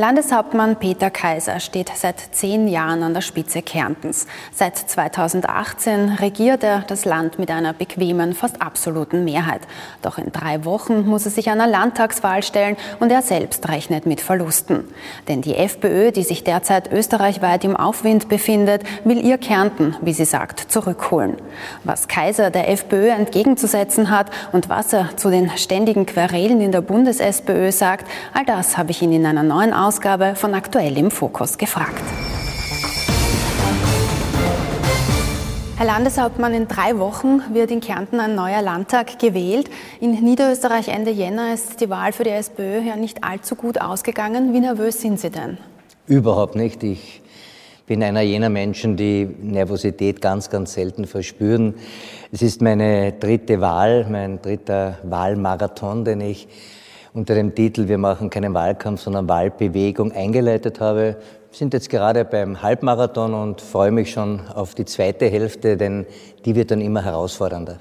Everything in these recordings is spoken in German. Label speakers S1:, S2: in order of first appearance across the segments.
S1: Landeshauptmann Peter Kaiser steht seit zehn Jahren an der Spitze Kärntens. Seit 2018 regiert er das Land mit einer bequemen, fast absoluten Mehrheit. Doch in drei Wochen muss er sich einer Landtagswahl stellen und er selbst rechnet mit Verlusten. Denn die FPÖ, die sich derzeit österreichweit im Aufwind befindet, will ihr Kärnten, wie sie sagt, zurückholen. Was Kaiser der FPÖ entgegenzusetzen hat und was er zu den ständigen Querelen in der Bundes-SPÖ sagt, all das habe ich ihn in einer neuen Ausgabe Ausgabe von Aktuell im Fokus gefragt. Herr Landeshauptmann, in drei Wochen wird in Kärnten ein neuer Landtag gewählt. In Niederösterreich Ende Jänner ist die Wahl für die SPÖ ja nicht allzu gut ausgegangen. Wie nervös sind Sie denn?
S2: Überhaupt nicht. Ich bin einer jener Menschen, die Nervosität ganz, ganz selten verspüren. Es ist meine dritte Wahl, mein dritter Wahlmarathon, den ich unter dem Titel Wir machen keinen Wahlkampf, sondern Wahlbewegung eingeleitet habe. Wir sind jetzt gerade beim Halbmarathon und freue mich schon auf die zweite Hälfte, denn die wird dann immer herausfordernder.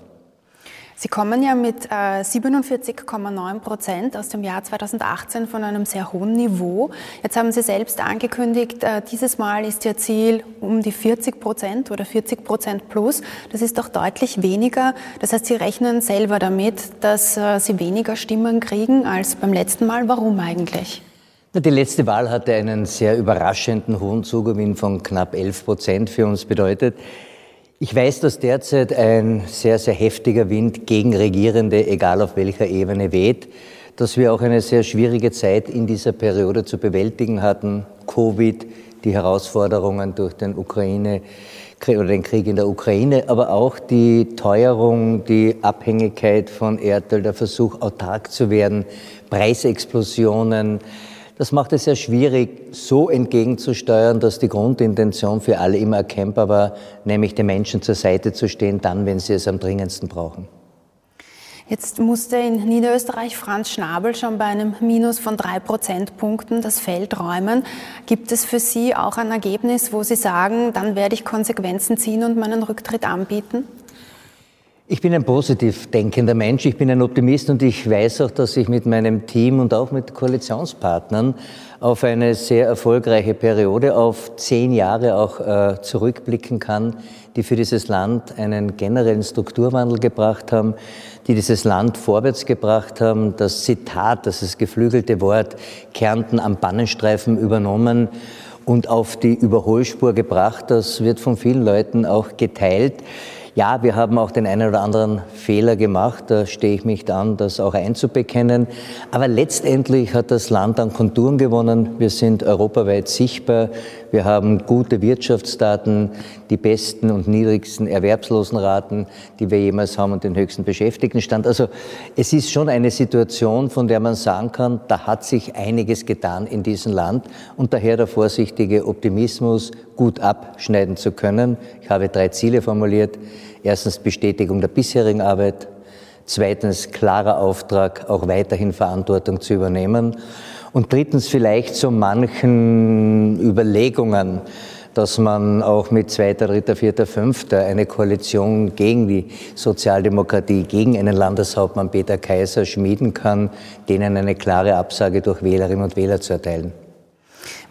S1: Sie kommen ja mit 47,9 äh, Prozent aus dem Jahr 2018 von einem sehr hohen Niveau. Jetzt haben Sie selbst angekündigt, äh, dieses Mal ist Ihr Ziel um die 40 Prozent oder 40 Prozent plus. Das ist doch deutlich weniger. Das heißt, Sie rechnen selber damit, dass äh, Sie weniger Stimmen kriegen als beim letzten Mal. Warum eigentlich?
S2: Die letzte Wahl hatte einen sehr überraschenden hohen Zugewinn von knapp 11 Prozent für uns bedeutet. Ich weiß, dass derzeit ein sehr, sehr heftiger Wind gegen Regierende, egal auf welcher Ebene, weht, dass wir auch eine sehr schwierige Zeit in dieser Periode zu bewältigen hatten. Covid, die Herausforderungen durch den Ukraine oder den Krieg in der Ukraine, aber auch die Teuerung, die Abhängigkeit von Erdöl, der Versuch, autark zu werden, Preisexplosionen, das macht es sehr schwierig, so entgegenzusteuern, dass die Grundintention für alle immer erkennbar war, nämlich den Menschen zur Seite zu stehen, dann, wenn sie es am dringendsten brauchen.
S1: Jetzt musste in Niederösterreich Franz Schnabel schon bei einem Minus von drei Prozentpunkten das Feld räumen. Gibt es für Sie auch ein Ergebnis, wo Sie sagen, dann werde ich Konsequenzen ziehen und meinen Rücktritt anbieten?
S2: Ich bin ein positiv denkender Mensch, ich bin ein Optimist und ich weiß auch, dass ich mit meinem Team und auch mit Koalitionspartnern auf eine sehr erfolgreiche Periode, auf zehn Jahre auch äh, zurückblicken kann, die für dieses Land einen generellen Strukturwandel gebracht haben, die dieses Land vorwärts gebracht haben. Das Zitat, das ist geflügelte Wort, Kärnten am Bannenstreifen übernommen und auf die Überholspur gebracht. Das wird von vielen Leuten auch geteilt. Ja, wir haben auch den einen oder anderen Fehler gemacht, da stehe ich mich an, das auch einzubekennen. Aber letztendlich hat das Land an Konturen gewonnen. Wir sind europaweit sichtbar. Wir haben gute Wirtschaftsdaten, die besten und niedrigsten Erwerbslosenraten, die wir jemals haben und den höchsten Beschäftigtenstand. Also es ist schon eine Situation, von der man sagen kann, da hat sich einiges getan in diesem Land und daher der vorsichtige Optimismus, gut abschneiden zu können. Ich habe drei Ziele formuliert. Erstens Bestätigung der bisherigen Arbeit. Zweitens klarer Auftrag, auch weiterhin Verantwortung zu übernehmen. Und drittens vielleicht so manchen Überlegungen, dass man auch mit zweiter, dritter, vierter, fünfter eine Koalition gegen die Sozialdemokratie, gegen einen Landeshauptmann Peter Kaiser schmieden kann, denen eine klare Absage durch Wählerinnen und Wähler zu erteilen.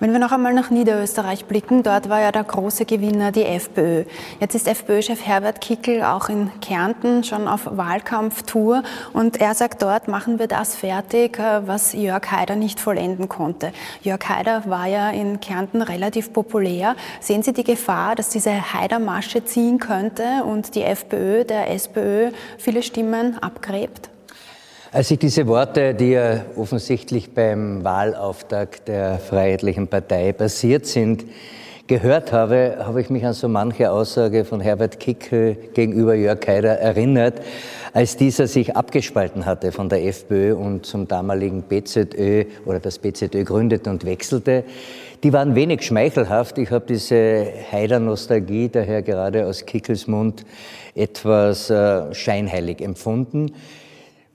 S1: Wenn wir noch einmal nach Niederösterreich blicken, dort war ja der große Gewinner die FPÖ. Jetzt ist FPÖ-Chef Herbert Kickel auch in Kärnten schon auf Wahlkampftour und er sagt, dort machen wir das fertig, äh, was Jörg Haider nicht vollenden konnte. Jörg Haider war ja in Kärnten relativ populär. Sehen Sie die Gefahr, dass diese Haider-Masche ziehen könnte und die FPÖ der SPÖ viele Stimmen abgräbt?
S2: Als ich diese Worte, die ja offensichtlich beim Wahlauftakt der Freiheitlichen Partei basiert sind, gehört habe, habe ich mich an so manche Aussage von Herbert Kickel gegenüber Jörg Haider erinnert, als dieser sich abgespalten hatte von der FPÖ und zum damaligen BZÖ oder das BZÖ gründete und wechselte. Die waren wenig schmeichelhaft. Ich habe diese Haider-Nostalgie daher gerade aus Kickels Mund etwas äh, scheinheilig empfunden.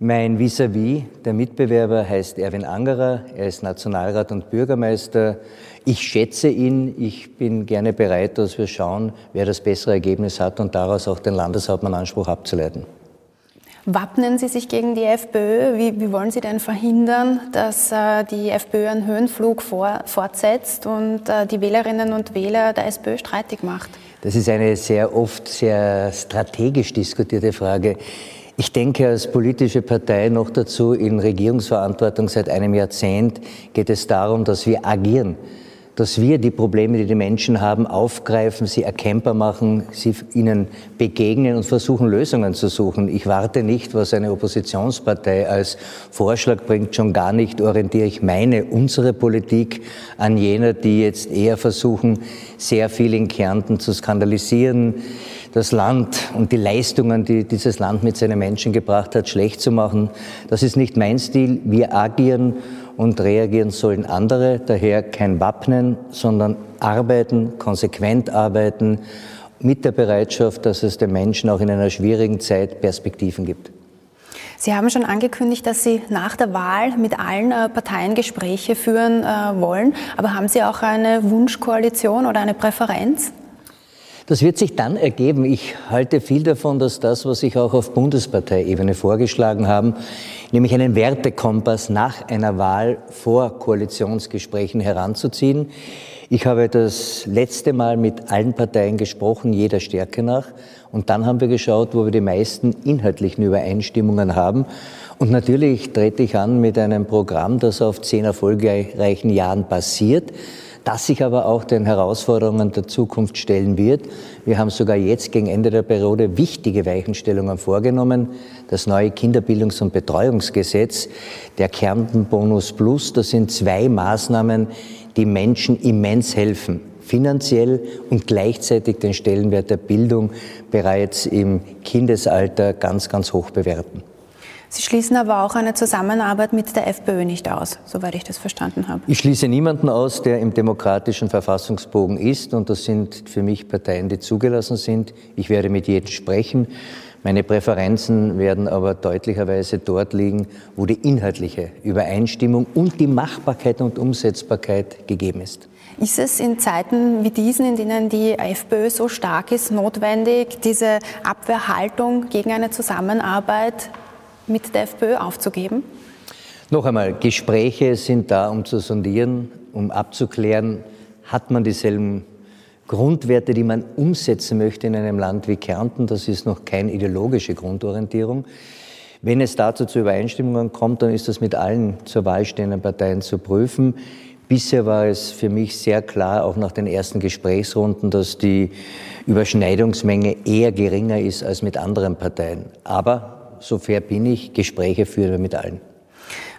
S2: Mein Vis-à-vis, -vis, der Mitbewerber, heißt Erwin Angerer. Er ist Nationalrat und Bürgermeister. Ich schätze ihn. Ich bin gerne bereit, dass wir schauen, wer das bessere Ergebnis hat und daraus auch den Landeshauptmann Anspruch abzuleiten.
S1: Wappnen Sie sich gegen die FPÖ? Wie, wie wollen Sie denn verhindern, dass äh, die FPÖ einen Höhenflug vor, fortsetzt und äh, die Wählerinnen und Wähler der SPÖ streitig macht?
S2: Das ist eine sehr oft sehr strategisch diskutierte Frage. Ich denke, als politische Partei noch dazu in Regierungsverantwortung seit einem Jahrzehnt geht es darum, dass wir agieren dass wir die Probleme, die die Menschen haben, aufgreifen, sie erkennbar machen, sie ihnen begegnen und versuchen, Lösungen zu suchen. Ich warte nicht, was eine Oppositionspartei als Vorschlag bringt, schon gar nicht orientiere ich meine, unsere Politik an jener, die jetzt eher versuchen, sehr viel in Kärnten zu skandalisieren, das Land und die Leistungen, die dieses Land mit seinen Menschen gebracht hat, schlecht zu machen. Das ist nicht mein Stil. Wir agieren und reagieren sollen andere. Daher kein Wappnen, sondern arbeiten, konsequent arbeiten, mit der Bereitschaft, dass es den Menschen auch in einer schwierigen Zeit Perspektiven gibt.
S1: Sie haben schon angekündigt, dass Sie nach der Wahl mit allen äh, Parteien Gespräche führen äh, wollen. Aber haben Sie auch eine Wunschkoalition oder eine Präferenz?
S2: Das wird sich dann ergeben. Ich halte viel davon, dass das, was ich auch auf Bundesparteiebene vorgeschlagen haben, nämlich einen Wertekompass nach einer Wahl vor Koalitionsgesprächen heranzuziehen. Ich habe das letzte Mal mit allen Parteien gesprochen, jeder Stärke nach. Und dann haben wir geschaut, wo wir die meisten inhaltlichen Übereinstimmungen haben. Und natürlich trete ich an mit einem Programm, das auf zehn erfolgreichen Jahren basiert das sich aber auch den Herausforderungen der Zukunft stellen wird. Wir haben sogar jetzt gegen Ende der Periode wichtige Weichenstellungen vorgenommen. Das neue Kinderbildungs- und Betreuungsgesetz, der Kärntenbonus Plus, das sind zwei Maßnahmen, die Menschen immens helfen finanziell und gleichzeitig den Stellenwert der Bildung bereits im Kindesalter ganz, ganz hoch bewerten.
S1: Sie schließen aber auch eine Zusammenarbeit mit der FPÖ nicht aus, soweit ich das verstanden habe.
S2: Ich schließe niemanden aus, der im demokratischen Verfassungsbogen ist. Und das sind für mich Parteien, die zugelassen sind. Ich werde mit jedem sprechen. Meine Präferenzen werden aber deutlicherweise dort liegen, wo die inhaltliche Übereinstimmung und die Machbarkeit und Umsetzbarkeit gegeben ist.
S1: Ist es in Zeiten wie diesen, in denen die FPÖ so stark ist, notwendig, diese Abwehrhaltung gegen eine Zusammenarbeit mit der FPÖ aufzugeben?
S2: Noch einmal, Gespräche sind da, um zu sondieren, um abzuklären, hat man dieselben Grundwerte, die man umsetzen möchte in einem Land wie Kärnten. Das ist noch keine ideologische Grundorientierung. Wenn es dazu zu Übereinstimmungen kommt, dann ist das mit allen zur Wahl stehenden Parteien zu prüfen. Bisher war es für mich sehr klar, auch nach den ersten Gesprächsrunden, dass die Überschneidungsmenge eher geringer ist als mit anderen Parteien. Aber so fair bin ich, Gespräche führen mit allen.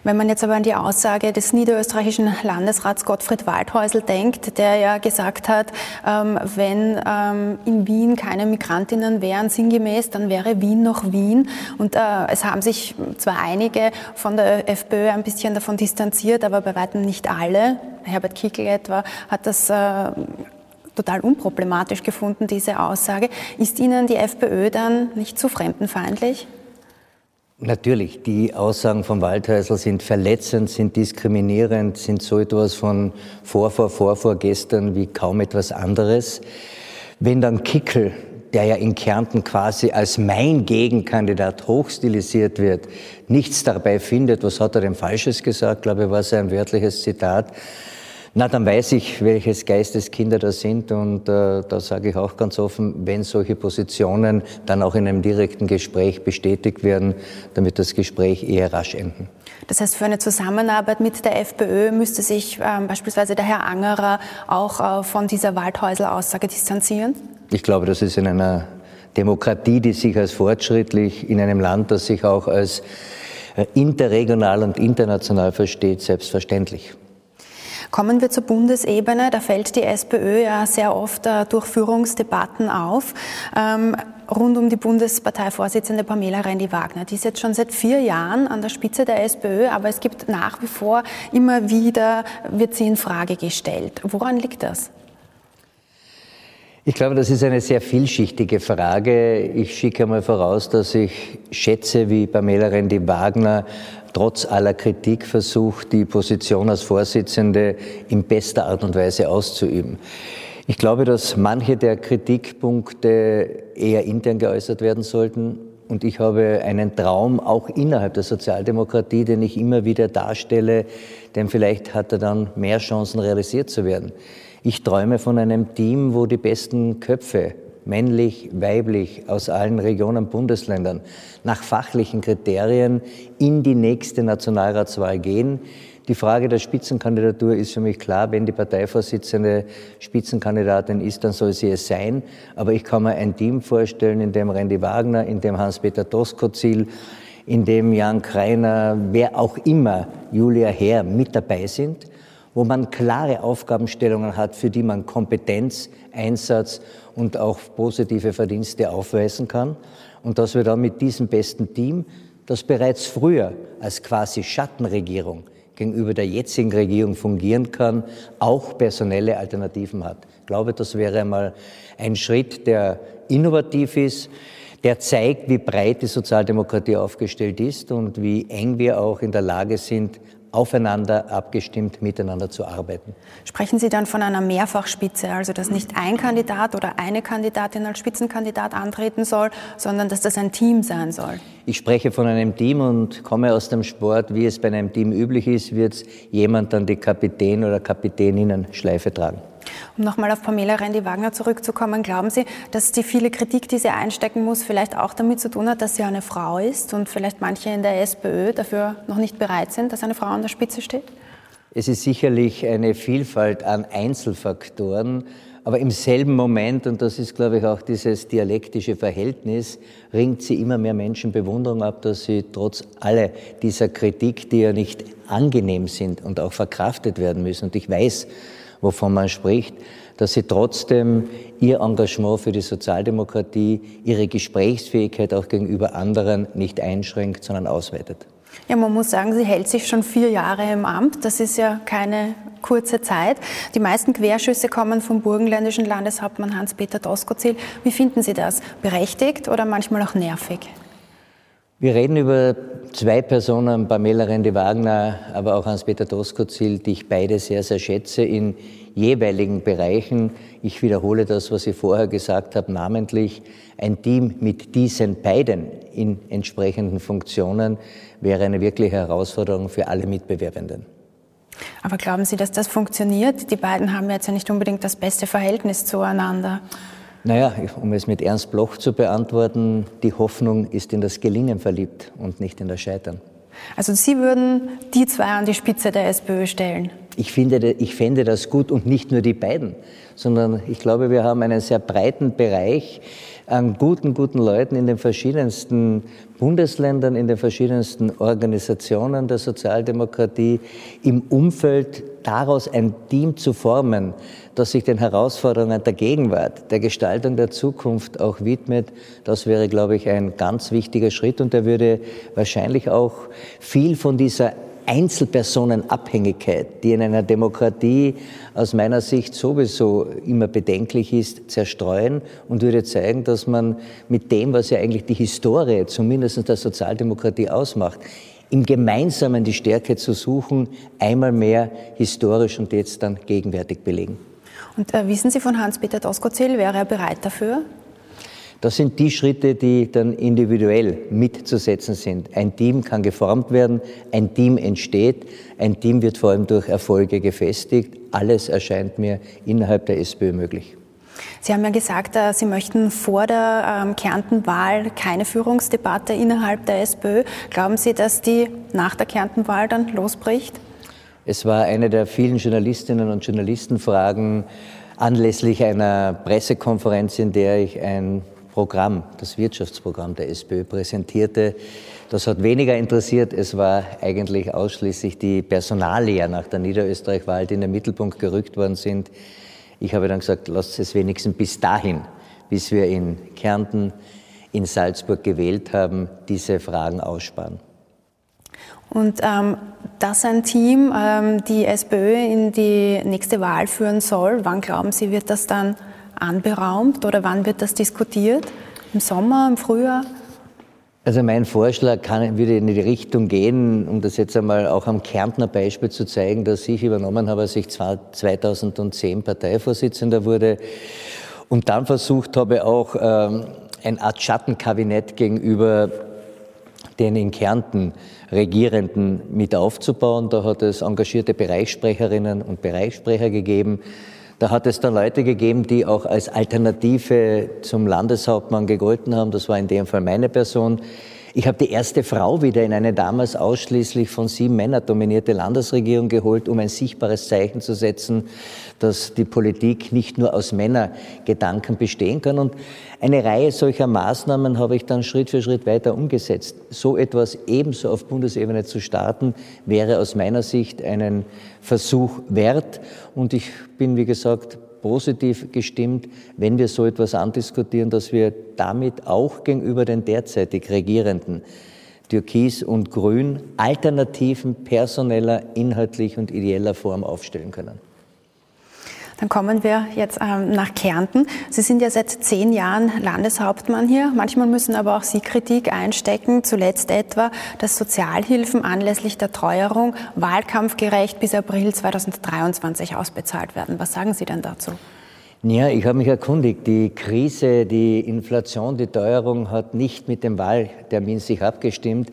S1: Wenn man jetzt aber an die Aussage des niederösterreichischen Landesrats Gottfried Waldhäusl denkt, der ja gesagt hat, ähm, wenn ähm, in Wien keine Migrantinnen wären, sinngemäß, dann wäre Wien noch Wien. Und äh, es haben sich zwar einige von der FPÖ ein bisschen davon distanziert, aber bei weitem nicht alle. Herbert Kickl etwa hat das äh, total unproblematisch gefunden, diese Aussage. Ist Ihnen die FPÖ dann nicht zu fremdenfeindlich?
S2: Natürlich, die Aussagen von Waldhäusl sind verletzend, sind diskriminierend, sind so etwas von vor, vor, vor, vor gestern wie kaum etwas anderes. Wenn dann Kickel, der ja in Kärnten quasi als mein Gegenkandidat hochstilisiert wird, nichts dabei findet, was hat er denn Falsches gesagt, glaube ich, war sein wörtliches Zitat, na, dann weiß ich, welches Geisteskinder das sind und äh, da sage ich auch ganz offen, wenn solche Positionen dann auch in einem direkten Gespräch bestätigt werden, damit das Gespräch eher rasch enden.
S1: Das heißt, für eine Zusammenarbeit mit der FPÖ müsste sich ähm, beispielsweise der Herr Angerer auch äh, von dieser Waldhäusler-Aussage distanzieren?
S2: Ich glaube, das ist in einer Demokratie, die sich als fortschrittlich, in einem Land, das sich auch als äh, interregional und international versteht, selbstverständlich.
S1: Kommen wir zur Bundesebene. Da fällt die SPÖ ja sehr oft äh, durch Führungsdebatten auf. Ähm, rund um die Bundesparteivorsitzende Pamela Rendi-Wagner. Die ist jetzt schon seit vier Jahren an der Spitze der SPÖ, aber es gibt nach wie vor immer wieder, wird sie in Frage gestellt. Woran liegt das?
S2: Ich glaube, das ist eine sehr vielschichtige Frage. Ich schicke einmal voraus, dass ich schätze, wie Pamela Rendi-Wagner trotz aller Kritik versucht, die Position als Vorsitzende in bester Art und Weise auszuüben. Ich glaube, dass manche der Kritikpunkte eher intern geäußert werden sollten. und ich habe einen Traum auch innerhalb der Sozialdemokratie, den ich immer wieder darstelle, denn vielleicht hat er dann mehr Chancen realisiert zu werden. Ich träume von einem Team, wo die besten Köpfe, männlich, weiblich, aus allen Regionen, Bundesländern, nach fachlichen Kriterien in die nächste Nationalratswahl gehen. Die Frage der Spitzenkandidatur ist für mich klar. Wenn die Parteivorsitzende Spitzenkandidatin ist, dann soll sie es sein. Aber ich kann mir ein Team vorstellen, in dem Randy Wagner, in dem Hans-Peter Doskozil, in dem Jan Kreiner, wer auch immer, Julia Herr mit dabei sind, wo man klare Aufgabenstellungen hat, für die man Kompetenz, Einsatz und auch positive Verdienste aufweisen kann. Und dass wir dann mit diesem besten Team, das bereits früher als quasi Schattenregierung gegenüber der jetzigen Regierung fungieren kann, auch personelle Alternativen hat. Ich glaube, das wäre einmal ein Schritt, der innovativ ist, der zeigt, wie breit die Sozialdemokratie aufgestellt ist und wie eng wir auch in der Lage sind, aufeinander abgestimmt miteinander zu arbeiten.
S1: Sprechen Sie dann von einer Mehrfachspitze, also dass nicht ein Kandidat oder eine Kandidatin als Spitzenkandidat antreten soll, sondern dass das ein Team sein soll?
S2: Ich spreche von einem Team und komme aus dem Sport. Wie es bei einem Team üblich ist, wird jemand dann die Kapitän- oder Kapitäninnen-Schleife tragen.
S1: Um nochmal auf Pamela Rendi-Wagner zurückzukommen, glauben Sie, dass die viele Kritik, die sie einstecken muss, vielleicht auch damit zu tun hat, dass sie eine Frau ist und vielleicht manche in der SPÖ dafür noch nicht bereit sind, dass eine Frau an der Spitze steht?
S2: Es ist sicherlich eine Vielfalt an Einzelfaktoren, aber im selben Moment, und das ist, glaube ich, auch dieses dialektische Verhältnis, ringt sie immer mehr Menschen Bewunderung ab, dass sie trotz aller dieser Kritik, die ja nicht angenehm sind und auch verkraftet werden müssen, und ich weiß, wovon man spricht, dass sie trotzdem ihr Engagement für die Sozialdemokratie, ihre Gesprächsfähigkeit auch gegenüber anderen nicht einschränkt, sondern ausweitet.
S1: Ja, man muss sagen, sie hält sich schon vier Jahre im Amt. Das ist ja keine kurze Zeit. Die meisten Querschüsse kommen vom burgenländischen Landeshauptmann Hans-Peter Doskozil. Wie finden Sie das? Berechtigt oder manchmal auch nervig?
S2: Wir reden über zwei Personen, Pamela Rendi-Wagner, aber auch Hans-Peter Doskozil, die ich beide sehr, sehr schätze in jeweiligen Bereichen. Ich wiederhole das, was ich vorher gesagt habe, namentlich ein Team mit diesen beiden in entsprechenden Funktionen wäre eine wirkliche Herausforderung für alle Mitbewerbenden.
S1: Aber glauben Sie, dass das funktioniert? Die beiden haben jetzt ja nicht unbedingt das beste Verhältnis zueinander.
S2: Naja, um es mit Ernst Bloch zu beantworten, die Hoffnung ist in das Gelingen verliebt und nicht in das Scheitern.
S1: Also Sie würden die zwei an die Spitze der SPÖ stellen?
S2: Ich, finde, ich fände das gut und nicht nur die beiden, sondern ich glaube, wir haben einen sehr breiten Bereich an guten, guten Leuten in den verschiedensten Bundesländern, in den verschiedensten Organisationen der Sozialdemokratie, im Umfeld daraus ein Team zu formen, das sich den Herausforderungen der Gegenwart, der Gestaltung der Zukunft auch widmet, das wäre, glaube ich, ein ganz wichtiger Schritt und der würde wahrscheinlich auch viel von dieser Einzelpersonenabhängigkeit, die in einer Demokratie aus meiner Sicht sowieso immer bedenklich ist, zerstreuen und würde zeigen, dass man mit dem, was ja eigentlich die Historie zumindest der Sozialdemokratie ausmacht, im Gemeinsamen die Stärke zu suchen, einmal mehr historisch und jetzt dann gegenwärtig belegen.
S1: Und äh, wissen Sie von Hans-Peter Doskozil, wäre er bereit dafür?
S2: Das sind die Schritte, die dann individuell mitzusetzen sind. Ein Team kann geformt werden, ein Team entsteht, ein Team wird vor allem durch Erfolge gefestigt. Alles erscheint mir innerhalb der SPÖ möglich.
S1: Sie haben ja gesagt, äh, Sie möchten vor der ähm, Kärntenwahl keine Führungsdebatte innerhalb der SPÖ. Glauben Sie, dass die nach der Kärntenwahl dann losbricht?
S2: Es war eine der vielen Journalistinnen und Journalistenfragen anlässlich einer Pressekonferenz, in der ich ein Programm, das Wirtschaftsprogramm der SPÖ präsentierte. Das hat weniger interessiert. Es war eigentlich ausschließlich die Personalie nach der Niederösterreich-Wahl, die in den Mittelpunkt gerückt worden sind. Ich habe dann gesagt, lasst es wenigstens bis dahin, bis wir in Kärnten, in Salzburg gewählt haben, diese Fragen aussparen.
S1: Und ähm, dass ein Team ähm, die SPÖ in die nächste Wahl führen soll, wann glauben Sie, wird das dann anberaumt oder wann wird das diskutiert? Im Sommer, im Frühjahr?
S2: Also mein Vorschlag kann, würde in die Richtung gehen, um das jetzt einmal auch am Kärntner Beispiel zu zeigen, dass ich übernommen habe, als ich 2010 Parteivorsitzender wurde und dann versucht habe, auch ähm, eine Art Schattenkabinett gegenüber den in Kärnten Regierenden mit aufzubauen. Da hat es engagierte Bereichssprecherinnen und Bereichssprecher gegeben. Da hat es dann Leute gegeben, die auch als Alternative zum Landeshauptmann gegolten haben. Das war in dem Fall meine Person. Ich habe die erste Frau wieder in eine damals ausschließlich von sieben Männern dominierte Landesregierung geholt, um ein sichtbares Zeichen zu setzen, dass die Politik nicht nur aus Männergedanken bestehen kann. Und eine Reihe solcher Maßnahmen habe ich dann Schritt für Schritt weiter umgesetzt. So etwas ebenso auf Bundesebene zu starten, wäre aus meiner Sicht einen Versuch wert. Und ich bin, wie gesagt, positiv gestimmt, wenn wir so etwas andiskutieren, dass wir damit auch gegenüber den derzeitig Regierenden Türkis und Grün Alternativen personeller, inhaltlich und ideeller Form aufstellen können.
S1: Dann kommen wir jetzt ähm, nach Kärnten. Sie sind ja seit zehn Jahren Landeshauptmann hier. Manchmal müssen aber auch Sie Kritik einstecken. Zuletzt etwa, dass Sozialhilfen anlässlich der Teuerung wahlkampfgerecht bis April 2023 ausbezahlt werden. Was sagen Sie denn dazu?
S2: Ja, ich habe mich erkundigt. Die Krise, die Inflation, die Teuerung hat nicht mit dem Wahltermin sich abgestimmt.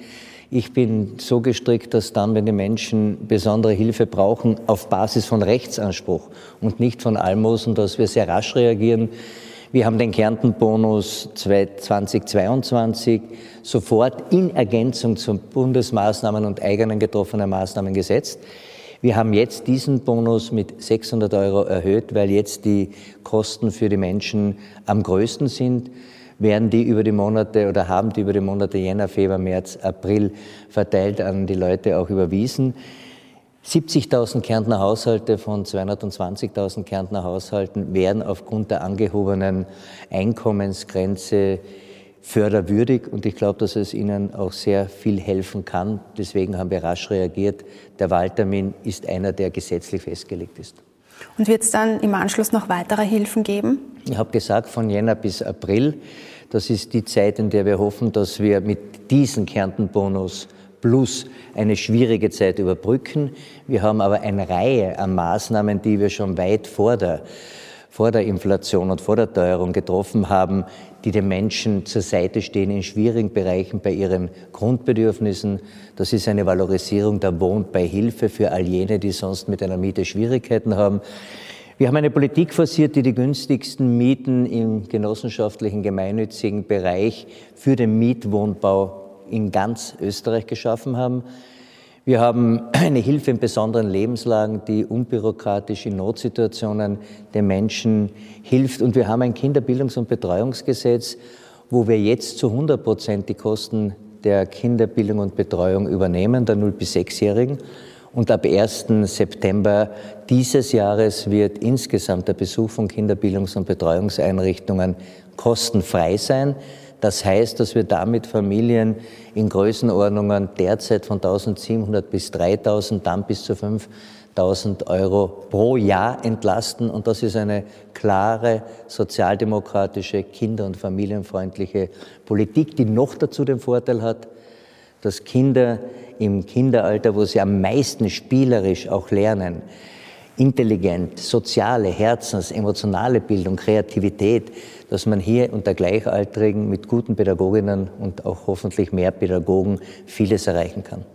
S2: Ich bin so gestrickt, dass dann, wenn die Menschen besondere Hilfe brauchen, auf Basis von Rechtsanspruch und nicht von Almosen, dass wir sehr rasch reagieren. Wir haben den Kärntenbonus 2022 sofort in Ergänzung zu Bundesmaßnahmen und eigenen getroffenen Maßnahmen gesetzt. Wir haben jetzt diesen Bonus mit 600 Euro erhöht, weil jetzt die Kosten für die Menschen am größten sind werden die über die Monate oder haben die über die Monate Jänner, Februar, März, April verteilt an die Leute auch überwiesen. 70.000 Kärntner Haushalte von 220.000 Kärntner Haushalten werden aufgrund der angehobenen Einkommensgrenze förderwürdig und ich glaube, dass es ihnen auch sehr viel helfen kann. Deswegen haben wir rasch reagiert. Der Wahltermin ist einer, der gesetzlich festgelegt ist.
S1: Und wird es dann im Anschluss noch weitere Hilfen geben?
S2: Ich habe gesagt, von Jänner bis April. Das ist die Zeit, in der wir hoffen, dass wir mit diesem Kärntenbonus plus eine schwierige Zeit überbrücken. Wir haben aber eine Reihe an Maßnahmen, die wir schon weit vor der, vor der Inflation und vor der Teuerung getroffen haben, die den Menschen zur Seite stehen in schwierigen Bereichen bei ihren Grundbedürfnissen. Das ist eine Valorisierung der Wohnbeihilfe für all jene, die sonst mit einer Miete Schwierigkeiten haben. Wir haben eine Politik forciert, die die günstigsten Mieten im genossenschaftlichen, gemeinnützigen Bereich für den Mietwohnbau in ganz Österreich geschaffen haben. Wir haben eine Hilfe in besonderen Lebenslagen, die unbürokratisch in Notsituationen den Menschen hilft. Und wir haben ein Kinderbildungs- und Betreuungsgesetz, wo wir jetzt zu 100 Prozent die Kosten der Kinderbildung und Betreuung übernehmen, der 0- bis 6-Jährigen. Und ab 1. September dieses Jahres wird insgesamt der Besuch von Kinderbildungs- und Betreuungseinrichtungen kostenfrei sein. Das heißt, dass wir damit Familien in Größenordnungen derzeit von 1700 bis 3000, dann bis zu 5000 Euro pro Jahr entlasten. Und das ist eine klare sozialdemokratische, kinder- und familienfreundliche Politik, die noch dazu den Vorteil hat, dass Kinder im Kinderalter, wo sie am meisten spielerisch auch lernen, intelligent, soziale, herzens-, emotionale Bildung, Kreativität, dass man hier unter Gleichaltrigen mit guten Pädagoginnen und auch hoffentlich mehr Pädagogen vieles erreichen kann.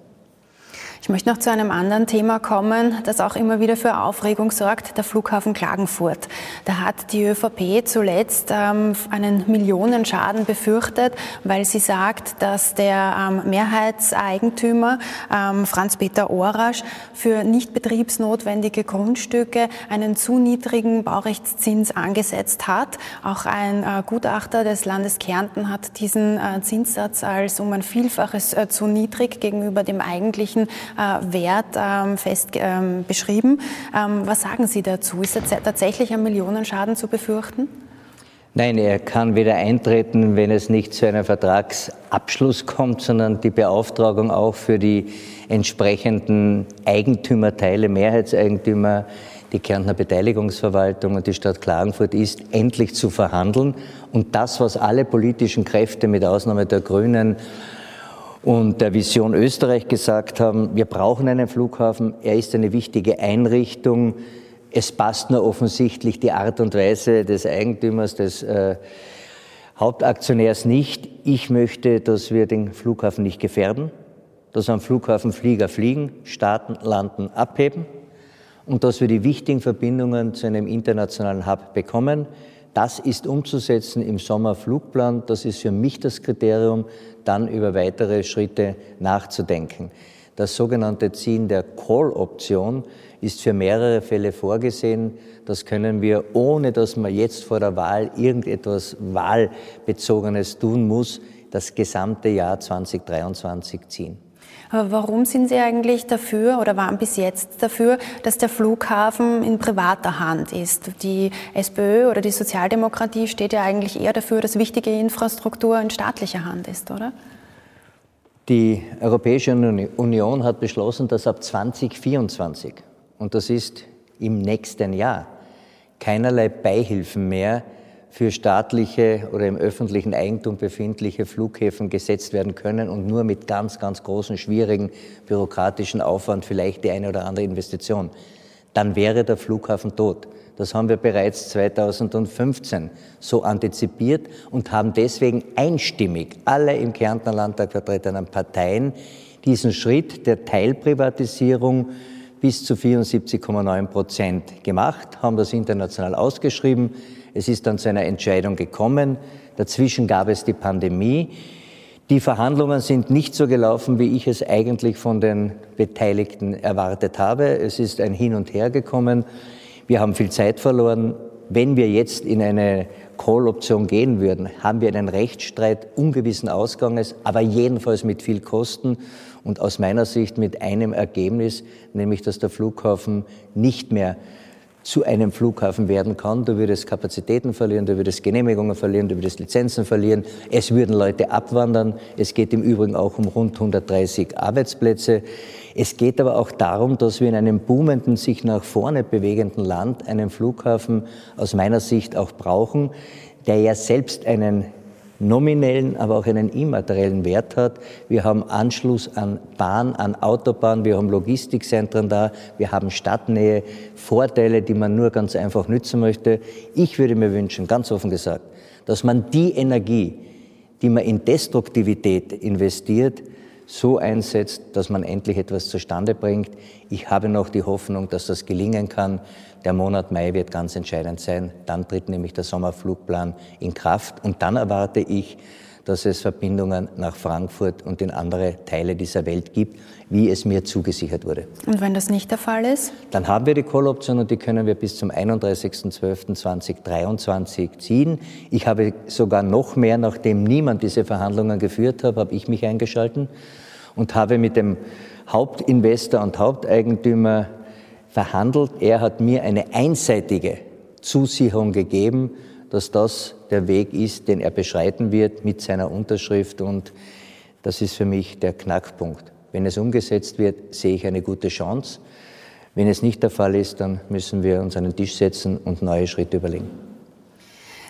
S1: Ich möchte noch zu einem anderen Thema kommen, das auch immer wieder für Aufregung sorgt, der Flughafen Klagenfurt. Da hat die ÖVP zuletzt ähm, einen Millionenschaden befürchtet, weil sie sagt, dass der ähm, Mehrheitseigentümer ähm, Franz-Peter Orasch für nicht betriebsnotwendige Grundstücke einen zu niedrigen Baurechtszins angesetzt hat. Auch ein äh, Gutachter des Landes Kärnten hat diesen äh, Zinssatz als um ein Vielfaches äh, zu niedrig gegenüber dem eigentlichen Wert ähm, fest ähm, beschrieben. Ähm, was sagen Sie dazu? Ist tatsächlich ein Millionenschaden zu befürchten?
S2: Nein, er kann weder eintreten, wenn es nicht zu einem Vertragsabschluss kommt, sondern die Beauftragung auch für die entsprechenden Eigentümerteile, Mehrheitseigentümer, die Kärntner Beteiligungsverwaltung und die Stadt Klagenfurt ist, endlich zu verhandeln. Und das, was alle politischen Kräfte mit Ausnahme der Grünen und der Vision Österreich gesagt haben, wir brauchen einen Flughafen, er ist eine wichtige Einrichtung, es passt nur offensichtlich die Art und Weise des Eigentümers, des äh, Hauptaktionär ist nicht, ich möchte, dass wir den Flughafen nicht gefährden, dass am Flughafen Flieger fliegen, starten, landen, abheben und dass wir die wichtigen Verbindungen zu einem internationalen Hub bekommen. Das ist umzusetzen im Sommerflugplan. Das ist für mich das Kriterium, dann über weitere Schritte nachzudenken. Das sogenannte Ziehen der Call-Option ist für mehrere Fälle vorgesehen. Das können wir, ohne dass man jetzt vor der Wahl irgendetwas Wahlbezogenes tun muss, das gesamte Jahr 2023 ziehen.
S1: Aber warum sind Sie eigentlich dafür oder waren bis jetzt dafür, dass der Flughafen in privater Hand ist? Die SPÖ oder die Sozialdemokratie steht ja eigentlich eher dafür, dass wichtige Infrastruktur in staatlicher Hand ist, oder?
S2: Die Europäische Union hat beschlossen, dass ab 2024, und das ist im nächsten Jahr, keinerlei Beihilfen mehr für staatliche oder im öffentlichen Eigentum befindliche Flughäfen gesetzt werden können und nur mit ganz, ganz großen, schwierigen bürokratischen Aufwand vielleicht die eine oder andere Investition, dann wäre der Flughafen tot. Das haben wir bereits 2015 so antizipiert und haben deswegen einstimmig alle im Kärntner Landtag vertretenen Parteien diesen Schritt der Teilprivatisierung bis zu 74,9 Prozent gemacht, haben das international ausgeschrieben. Es ist dann zu einer Entscheidung gekommen. Dazwischen gab es die Pandemie. Die Verhandlungen sind nicht so gelaufen, wie ich es eigentlich von den Beteiligten erwartet habe. Es ist ein Hin und Her gekommen. Wir haben viel Zeit verloren. Wenn wir jetzt in eine Call-Option gehen würden, haben wir einen Rechtsstreit ungewissen Ausganges, aber jedenfalls mit viel Kosten und aus meiner Sicht mit einem Ergebnis, nämlich dass der Flughafen nicht mehr zu einem Flughafen werden kann. Du würdest Kapazitäten verlieren, du würdest Genehmigungen verlieren, du würdest Lizenzen verlieren. Es würden Leute abwandern. Es geht im Übrigen auch um rund 130 Arbeitsplätze. Es geht aber auch darum, dass wir in einem boomenden, sich nach vorne bewegenden Land einen Flughafen aus meiner Sicht auch brauchen, der ja selbst einen nominellen, aber auch einen immateriellen Wert hat. Wir haben Anschluss an Bahn, an Autobahn, wir haben Logistikzentren da, wir haben Stadtnähe, Vorteile, die man nur ganz einfach nützen möchte. Ich würde mir wünschen, ganz offen gesagt, dass man die Energie, die man in Destruktivität investiert, so einsetzt, dass man endlich etwas zustande bringt. Ich habe noch die Hoffnung, dass das gelingen kann. Der Monat Mai wird ganz entscheidend sein. Dann tritt nämlich der Sommerflugplan in Kraft. Und dann erwarte ich, dass es Verbindungen nach Frankfurt und in andere Teile dieser Welt gibt, wie es mir zugesichert wurde.
S1: Und wenn das nicht der Fall ist?
S2: Dann haben wir die Call-Option und die können wir bis zum 31.12.2023 ziehen. Ich habe sogar noch mehr, nachdem niemand diese Verhandlungen geführt hat, habe ich mich eingeschalten und habe mit dem Hauptinvestor und Haupteigentümer verhandelt. Er hat mir eine einseitige Zusicherung gegeben, dass das der Weg ist, den er beschreiten wird mit seiner Unterschrift. Und das ist für mich der Knackpunkt. Wenn es umgesetzt wird, sehe ich eine gute Chance. Wenn es nicht der Fall ist, dann müssen wir uns an den Tisch setzen und neue Schritte überlegen.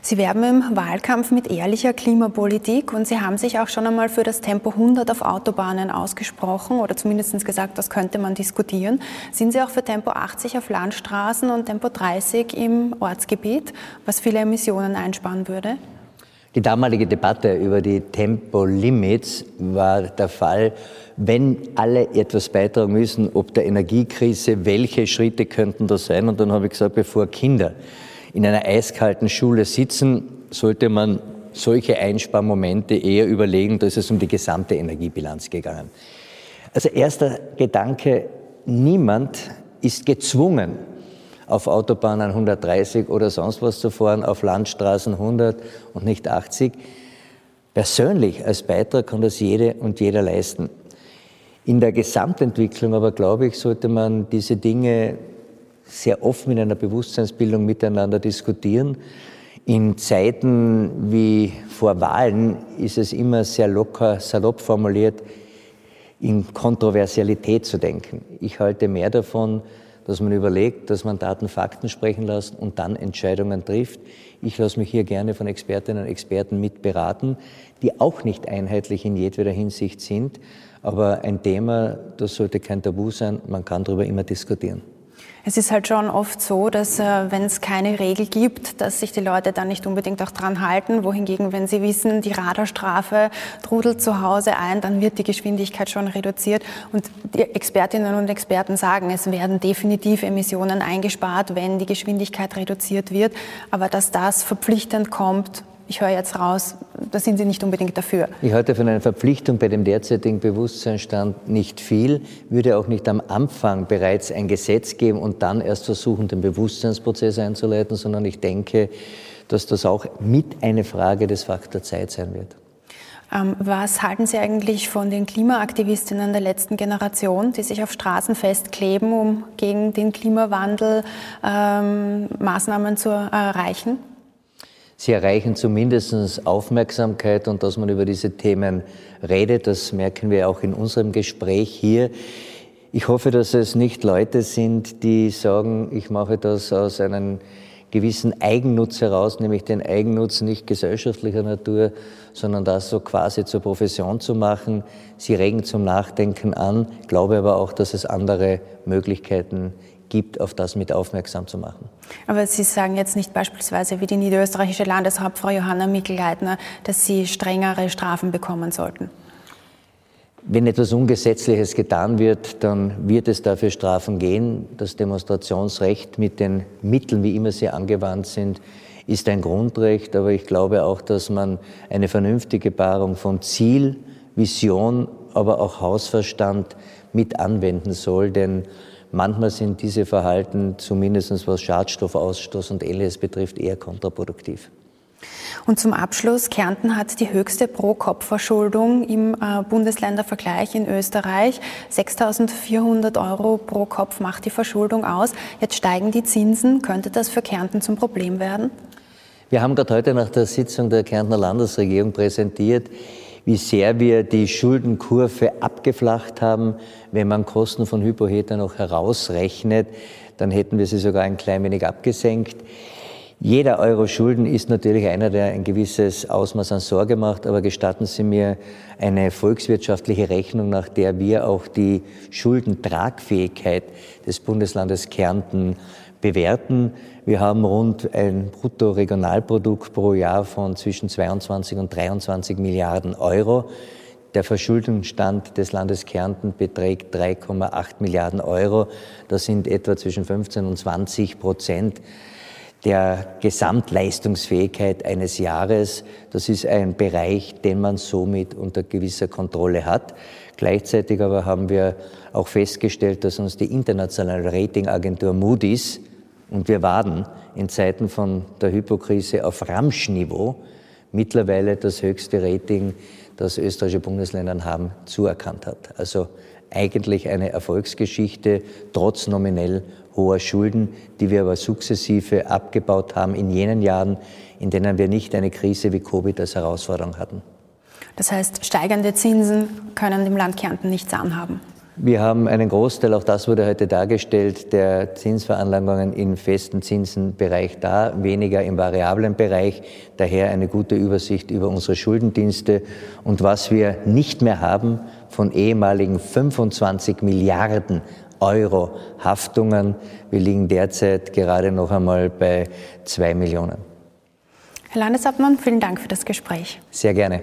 S1: Sie werben im Wahlkampf mit ehrlicher Klimapolitik und Sie haben sich auch schon einmal für das Tempo 100 auf Autobahnen ausgesprochen oder zumindest gesagt, das könnte man diskutieren. Sind Sie auch für Tempo 80 auf Landstraßen und Tempo 30 im Ortsgebiet, was viele Emissionen einsparen würde?
S2: Die damalige Debatte über die Tempolimits war der Fall, wenn alle etwas beitragen müssen, ob der Energiekrise, welche Schritte könnten das sein? Und dann habe ich gesagt, bevor Kinder in einer eiskalten Schule sitzen, sollte man solche Einsparmomente eher überlegen, da ist es um die gesamte Energiebilanz gegangen. Also erster Gedanke, niemand ist gezwungen, auf Autobahnen 130 oder sonst was zu fahren, auf Landstraßen 100 und nicht 80. Persönlich als Beitrag kann das jede und jeder leisten. In der Gesamtentwicklung aber, glaube ich, sollte man diese Dinge sehr offen in einer Bewusstseinsbildung miteinander diskutieren. In Zeiten wie vor Wahlen ist es immer sehr locker, salopp formuliert, in Kontroversialität zu denken. Ich halte mehr davon, dass man überlegt, dass man Daten, Fakten sprechen lässt und dann Entscheidungen trifft. Ich lasse mich hier gerne von Expertinnen und Experten mitberaten, die auch nicht einheitlich in jedweder Hinsicht sind. Aber ein Thema, das sollte kein Tabu sein, man kann darüber immer diskutieren.
S1: Es ist halt schon oft so, dass äh, wenn es keine Regel gibt, dass sich die Leute dann nicht unbedingt auch dran halten. Wohingegen, wenn sie wissen, die Radarstrafe trudelt zu Hause ein, dann wird die Geschwindigkeit schon reduziert. Und die Expertinnen und Experten sagen, es werden definitiv Emissionen eingespart, wenn die Geschwindigkeit reduziert wird. Aber dass das verpflichtend kommt, ich höre jetzt raus, da sind Sie nicht unbedingt dafür.
S2: Ich halte von einer Verpflichtung bei dem derzeitigen Bewusstseinsstand nicht viel, würde auch nicht am Anfang bereits ein Gesetz geben und dann erst versuchen, den Bewusstseinsprozess einzuleiten, sondern ich denke, dass das auch mit eine Frage des Faktor Zeit sein wird.
S1: Ähm, was halten Sie eigentlich von den Klimaaktivistinnen der letzten Generation, die sich auf Straßen festkleben, um gegen den Klimawandel ähm, Maßnahmen zu erreichen?
S2: Sie erreichen zumindest Aufmerksamkeit und dass man über diese Themen redet. Das merken wir auch in unserem Gespräch hier. Ich hoffe, dass es nicht Leute sind, die sagen, ich mache das aus einem gewissen Eigennutz heraus, nämlich den Eigennutz nicht gesellschaftlicher Natur, sondern das so quasi zur Profession zu machen. Sie regen zum Nachdenken an, glaube aber auch, dass es andere Möglichkeiten gibt, auf das mit aufmerksam zu machen.
S1: Aber Sie sagen jetzt nicht beispielsweise wie die niederösterreichische Landeshauptfrau Johanna Mikl-Leitner, dass Sie strengere Strafen bekommen sollten?
S2: Wenn etwas Ungesetzliches getan wird, dann wird es dafür Strafen gehen. Das Demonstrationsrecht mit den Mitteln, wie immer sie angewandt sind, ist ein Grundrecht. Aber ich glaube auch, dass man eine vernünftige Paarung von Ziel, Vision, aber auch Hausverstand mit anwenden soll. Denn Manchmal sind diese Verhalten, zumindest was Schadstoffausstoß und ähnliches betrifft, eher kontraproduktiv.
S1: Und zum Abschluss, Kärnten hat die höchste Pro-Kopf-Verschuldung im äh, Bundesländervergleich in Österreich. 6.400 Euro pro Kopf macht die Verschuldung aus. Jetzt steigen die Zinsen. Könnte das für Kärnten zum Problem werden?
S2: Wir haben gerade heute nach der Sitzung der Kärntner Landesregierung präsentiert, wie sehr wir die Schuldenkurve abgeflacht haben. Wenn man Kosten von Hypoheta noch herausrechnet, dann hätten wir sie sogar ein klein wenig abgesenkt. Jeder Euro Schulden ist natürlich einer, der ein gewisses Ausmaß an Sorge macht, aber gestatten Sie mir eine volkswirtschaftliche Rechnung, nach der wir auch die Schuldentragfähigkeit des Bundeslandes Kärnten bewerten. Wir haben rund ein Bruttoregionalprodukt pro Jahr von zwischen 22 und 23 Milliarden Euro. Der Verschuldungsstand des Landes Kärnten beträgt 3,8 Milliarden Euro. Das sind etwa zwischen 15 und 20 Prozent der Gesamtleistungsfähigkeit eines Jahres. Das ist ein Bereich, den man somit unter gewisser Kontrolle hat. Gleichzeitig aber haben wir auch festgestellt, dass uns die internationale Ratingagentur Moody's und wir waren in Zeiten von der Hypokrise auf Ramschniveau mittlerweile das höchste Rating, das österreichische Bundesländer haben, zuerkannt hat. Also eigentlich eine Erfolgsgeschichte, trotz nominell hoher Schulden, die wir aber sukzessive abgebaut haben in jenen Jahren, in denen wir nicht eine Krise wie Covid als Herausforderung hatten.
S1: Das heißt, steigende Zinsen können dem Land Kärnten nichts anhaben.
S2: Wir haben einen Großteil, auch das wurde heute dargestellt, der Zinsveranlagungen im festen Zinsenbereich da, weniger im variablen Bereich. Daher eine gute Übersicht über unsere Schuldendienste. Und was wir nicht mehr haben von ehemaligen 25 Milliarden Euro Haftungen, wir liegen derzeit gerade noch einmal bei zwei Millionen.
S1: Herr Landeshauptmann, vielen Dank für das Gespräch.
S2: Sehr gerne.